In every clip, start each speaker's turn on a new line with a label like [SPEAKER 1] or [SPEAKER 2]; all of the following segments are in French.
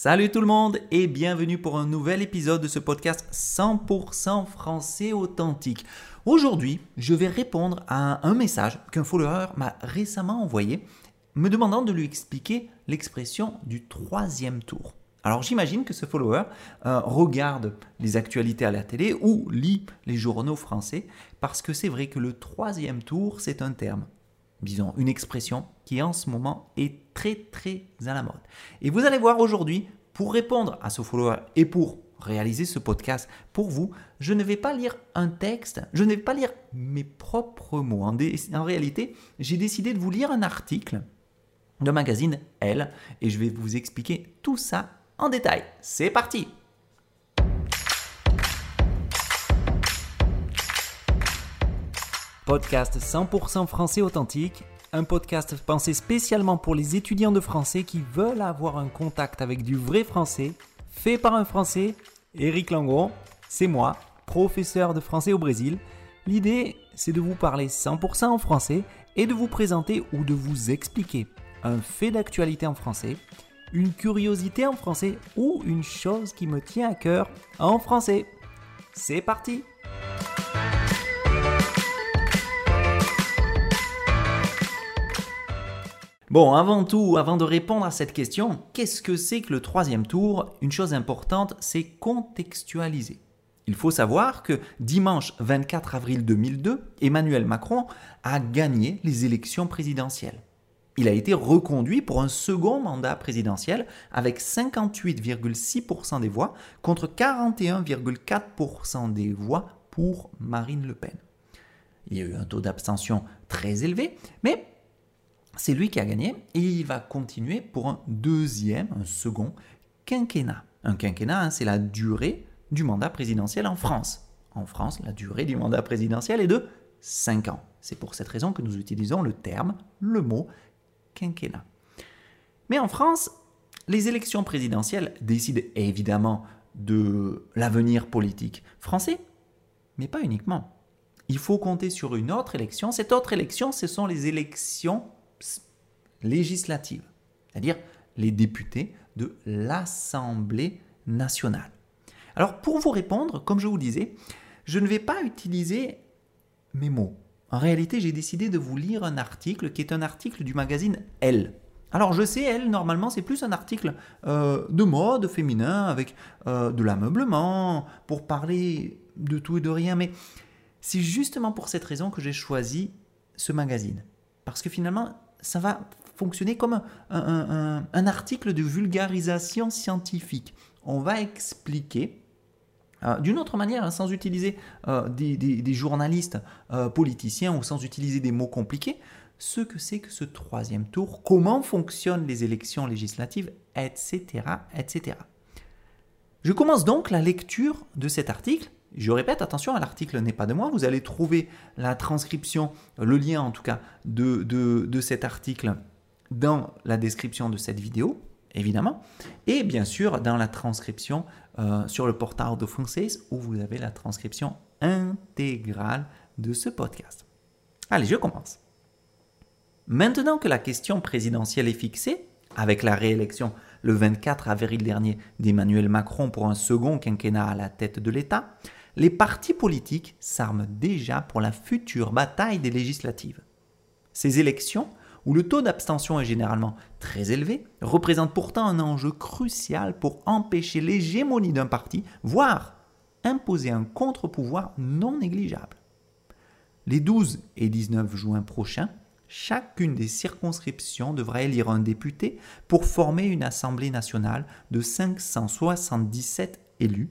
[SPEAKER 1] Salut tout le monde et bienvenue pour un nouvel épisode de ce podcast 100% français authentique. Aujourd'hui, je vais répondre à un message qu'un follower m'a récemment envoyé me demandant de lui expliquer l'expression du troisième tour. Alors j'imagine que ce follower euh, regarde les actualités à la télé ou lit les journaux français parce que c'est vrai que le troisième tour, c'est un terme disons, une expression qui en ce moment est très très à la mode. Et vous allez voir aujourd'hui, pour répondre à ce follower et pour réaliser ce podcast pour vous, je ne vais pas lire un texte, je ne vais pas lire mes propres mots. En, en réalité, j'ai décidé de vous lire un article de magazine Elle et je vais vous expliquer tout ça en détail. C'est parti Podcast 100% français authentique, un podcast pensé spécialement pour les étudiants de français qui veulent avoir un contact avec du vrai français, fait par un français, Eric Langon, c'est moi, professeur de français au Brésil. L'idée, c'est de vous parler 100% en français et de vous présenter ou de vous expliquer un fait d'actualité en français, une curiosité en français ou une chose qui me tient à cœur en français. C'est parti Bon, avant tout, avant de répondre à cette question, qu'est-ce que c'est que le troisième tour? Une chose importante, c'est contextualiser. Il faut savoir que dimanche 24 avril 2002, Emmanuel Macron a gagné les élections présidentielles. Il a été reconduit pour un second mandat présidentiel avec 58,6% des voix contre 41,4% des voix pour Marine Le Pen. Il y a eu un taux d'abstention très élevé, mais c'est lui qui a gagné et il va continuer pour un deuxième, un second quinquennat. Un quinquennat, hein, c'est la durée du mandat présidentiel en France. En France, la durée du mandat présidentiel est de 5 ans. C'est pour cette raison que nous utilisons le terme, le mot quinquennat. Mais en France, les élections présidentielles décident évidemment de l'avenir politique français, mais pas uniquement. Il faut compter sur une autre élection. Cette autre élection, ce sont les élections législative, c'est-à-dire les députés de l'Assemblée nationale. Alors pour vous répondre, comme je vous disais, je ne vais pas utiliser mes mots. En réalité, j'ai décidé de vous lire un article qui est un article du magazine Elle. Alors je sais, Elle, normalement, c'est plus un article euh, de mode féminin avec euh, de l'ameublement, pour parler de tout et de rien, mais c'est justement pour cette raison que j'ai choisi ce magazine. Parce que finalement, ça va fonctionner comme un, article de vulgarisation scientifique. On va expliquer euh, d'une autre manière, hein, sans utiliser euh, des, journalistes euh, politiciens ou sans utiliser des mots compliqués, ce que c'est que ce troisième tour, comment fonctionnent les élections législatives, etc. etc. Je commence donc la lecture de cet article je répète, attention, l'article n'est pas de moi. Vous allez trouver la transcription, le lien en tout cas, de, de, cet article dans la description de cette vidéo, évidemment. Et bien sûr, dans la transcription euh, sur le portail de Français, où vous avez la transcription intégrale de ce podcast. Allez, je commence. Maintenant que la question présidentielle est fixée, avec la réélection le 24 avril dernier d'Emmanuel Macron pour un second quinquennat à la tête de l'État, les partis politiques s'arment déjà pour la future bataille des législatives. Ces élections, où le taux d'abstention est généralement très élevé, représentent pourtant un enjeu crucial pour empêcher l'hégémonie d'un parti, voire imposer un contre-pouvoir non négligeable. Les 12 et 19 juin prochains, chacune des circonscriptions devra élire un député pour former une Assemblée nationale de 577 élus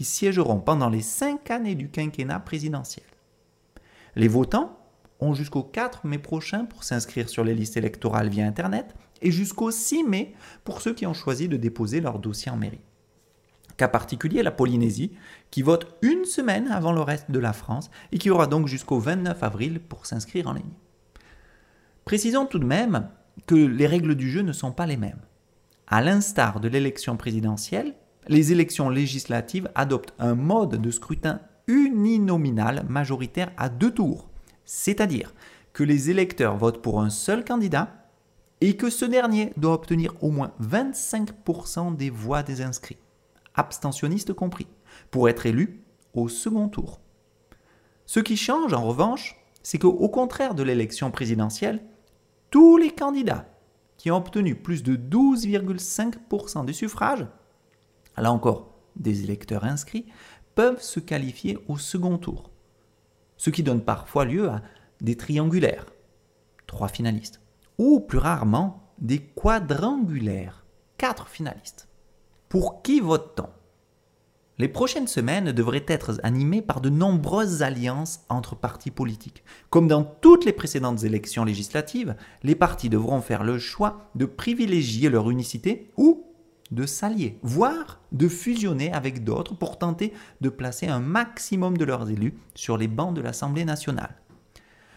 [SPEAKER 1] qui siégeront pendant les cinq années du quinquennat présidentiel. Les votants ont jusqu'au 4 mai prochain pour s'inscrire sur les listes électorales via Internet et jusqu'au 6 mai pour ceux qui ont choisi de déposer leur dossier en mairie. Cas particulier, la Polynésie, qui vote une semaine avant le reste de la France et qui aura donc jusqu'au 29 avril pour s'inscrire en ligne. Précisons tout de même que les règles du jeu ne sont pas les mêmes. À l'instar de l'élection présidentielle, les élections législatives adoptent un mode de scrutin uninominal majoritaire à deux tours, c'est-à-dire que les électeurs votent pour un seul candidat et que ce dernier doit obtenir au moins 25% des voix des inscrits, abstentionnistes compris, pour être élu au second tour. Ce qui change en revanche, c'est qu'au contraire de l'élection présidentielle, tous les candidats qui ont obtenu plus de 12,5% du suffrage, là encore des électeurs inscrits, peuvent se qualifier au second tour. Ce qui donne parfois lieu à des triangulaires, trois finalistes, ou plus rarement des quadrangulaires, quatre finalistes. Pour qui vote-t-on? Les prochaines semaines devraient être animées par de nombreuses alliances entre partis politiques. Comme dans toutes les précédentes élections législatives, les partis devront faire le choix de privilégier leur unicité ou de s'allier, voire de fusionner avec d'autres pour tenter de placer un maximum de leurs élus sur les bancs de l'Assemblée nationale.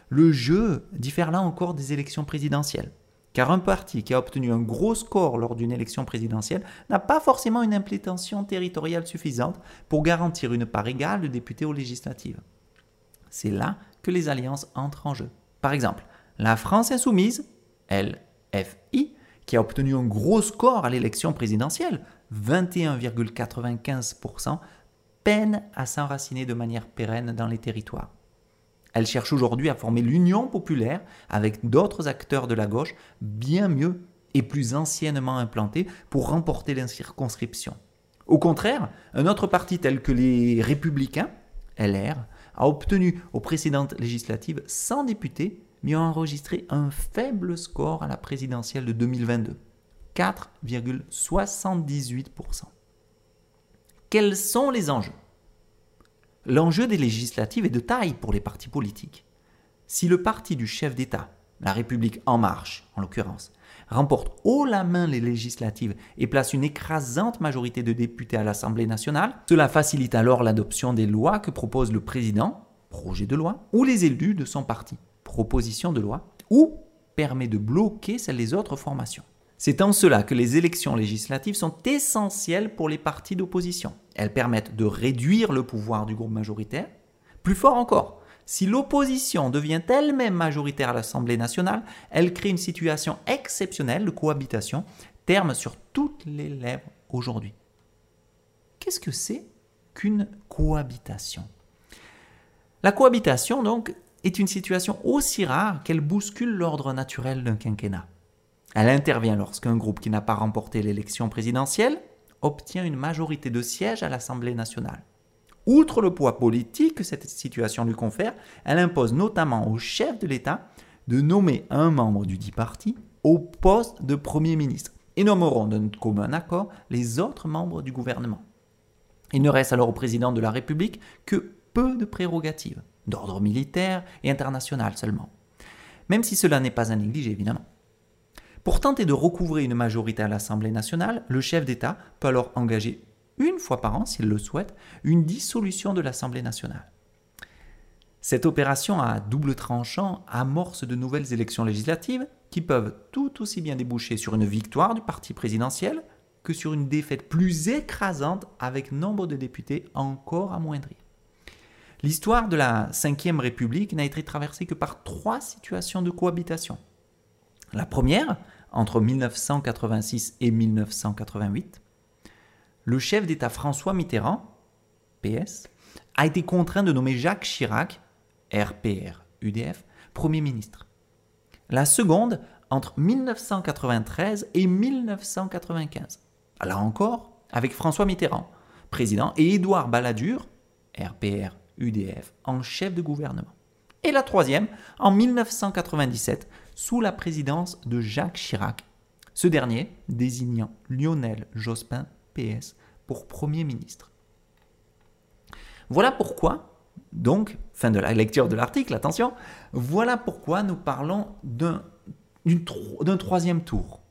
[SPEAKER 1] Le jeu diffère là encore des élections présidentielles. Car un parti qui a obtenu un gros score lors d'une élection présidentielle n'a pas forcément une implémentation territoriale suffisante pour garantir une part égale de députés aux législatives. C'est là que les alliances entrent en jeu. Par exemple, la France insoumise, LFI, qui a obtenu un gros score à l'élection présidentielle, 21,95%, peine à s'enraciner de manière pérenne dans les territoires. Elle cherche aujourd'hui à former l'union populaire avec d'autres acteurs de la gauche bien mieux et plus anciennement implantés pour remporter la circonscription. Au contraire, un autre parti tel que les Républicains, LR, a obtenu aux précédentes législatives 100 députés, mais a enregistré un faible score à la présidentielle de 2022, 4,78%. Quels sont les enjeux? L'enjeu des législatives est de taille pour les partis politiques. Si le parti du chef d'État, la République en marche en l'occurrence, remporte haut la main les législatives et place une écrasante majorité de députés à l'Assemblée nationale, cela facilite alors l'adoption des lois que propose le président, projet de loi, ou les élus de son parti, proposition de loi, ou permet de bloquer celles des autres formations. C'est en cela que les élections législatives sont essentielles pour les partis d'opposition. Elles permettent de réduire le pouvoir du groupe majoritaire. Plus fort encore, si l'opposition devient elle-même majoritaire à l'Assemblée nationale, elle crée une situation exceptionnelle de cohabitation, terme sur toutes les lèvres aujourd'hui. Qu'est-ce que c'est qu'une cohabitation? La cohabitation, donc, est une situation aussi rare qu'elle bouscule l'ordre naturel d'un quinquennat. Elle intervient lorsqu'un groupe qui n'a pas remporté l'élection présidentielle obtient une majorité de sièges à l'Assemblée nationale. Outre le poids politique que cette situation lui confère, elle impose notamment au chef de l'État de nommer un membre du dit parti au poste de Premier ministre et nommeront d'un commun accord les autres membres du gouvernement. Il ne reste alors au président de la République que peu de prérogatives, d'ordre militaire et international seulement. Même si cela n'est pas à négliger évidemment. Pour tenter de recouvrer une majorité à l'Assemblée nationale, le chef d'État peut alors engager une fois par an, s'il le souhaite, une dissolution de l'Assemblée nationale. Cette opération à double tranchant amorce de nouvelles élections législatives qui peuvent tout aussi bien déboucher sur une victoire du parti présidentiel que sur une défaite plus écrasante avec nombre de députés encore amoindris. L'histoire de la Ve République n'a été traversée que par trois situations de cohabitation. La première, entre 1986 et 1988, le chef d'État François Mitterrand, PS, a été contraint de nommer Jacques Chirac, RPR, UDF, Premier ministre. La seconde, entre 1993 et 1995. Là encore, avec François Mitterrand, président, et Édouard Balladur, RPR, UDF, en chef de gouvernement. Et la troisième, en 1997, sous la présidence de Jacques Chirac, ce dernier désignant Lionel Jospin, PS, pour Premier ministre. Voilà pourquoi, donc, fin de la lecture de l'article, attention, voilà pourquoi nous parlons d'un troisième tour,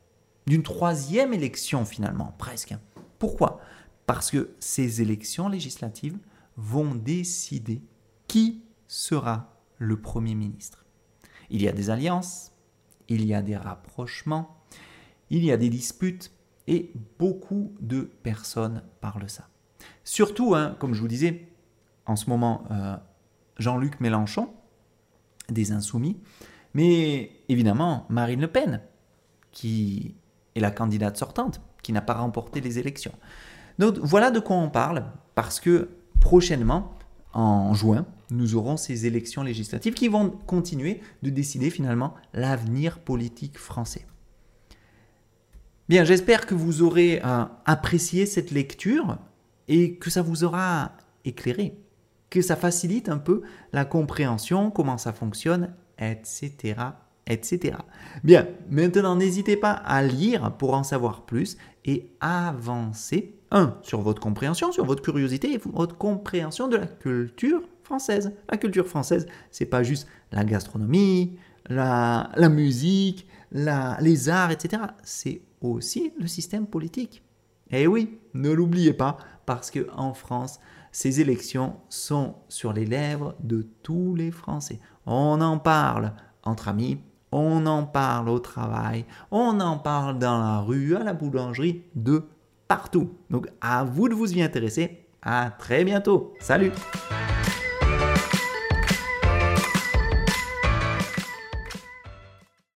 [SPEAKER 1] d'une troisième élection finalement, presque. Pourquoi? Parce que ces élections législatives vont décider qui sera le Premier ministre. Il y a des alliances, il y a des rapprochements, il y a des disputes et beaucoup de personnes parlent ça. Surtout, hein, comme je vous disais, en ce moment, euh, Jean-Luc Mélenchon, des Insoumis, mais évidemment Marine Le Pen, qui est la candidate sortante, qui n'a pas remporté les élections. Donc voilà de quoi on parle, parce que prochainement, en juin, nous aurons ces élections législatives qui vont continuer de décider finalement l'avenir politique français. Bien, j'espère que vous aurez euh, apprécié cette lecture et que ça vous aura éclairé, que ça facilite un peu la compréhension, comment ça fonctionne, etc. etc. Bien, maintenant n'hésitez pas à lire pour en savoir plus et avancer, un, sur votre compréhension, sur votre curiosité et votre compréhension de la culture française. La culture française, c'est pas juste la gastronomie, la, musique, les arts, etc. C'est aussi le système politique. Eh oui, ne l'oubliez pas, parce que en France, ces élections sont sur les lèvres de tous les Français. On en parle entre amis, on en parle au travail, on en parle dans la rue, à la boulangerie, de partout. Donc à vous de vous y intéresser. À très bientôt. Salut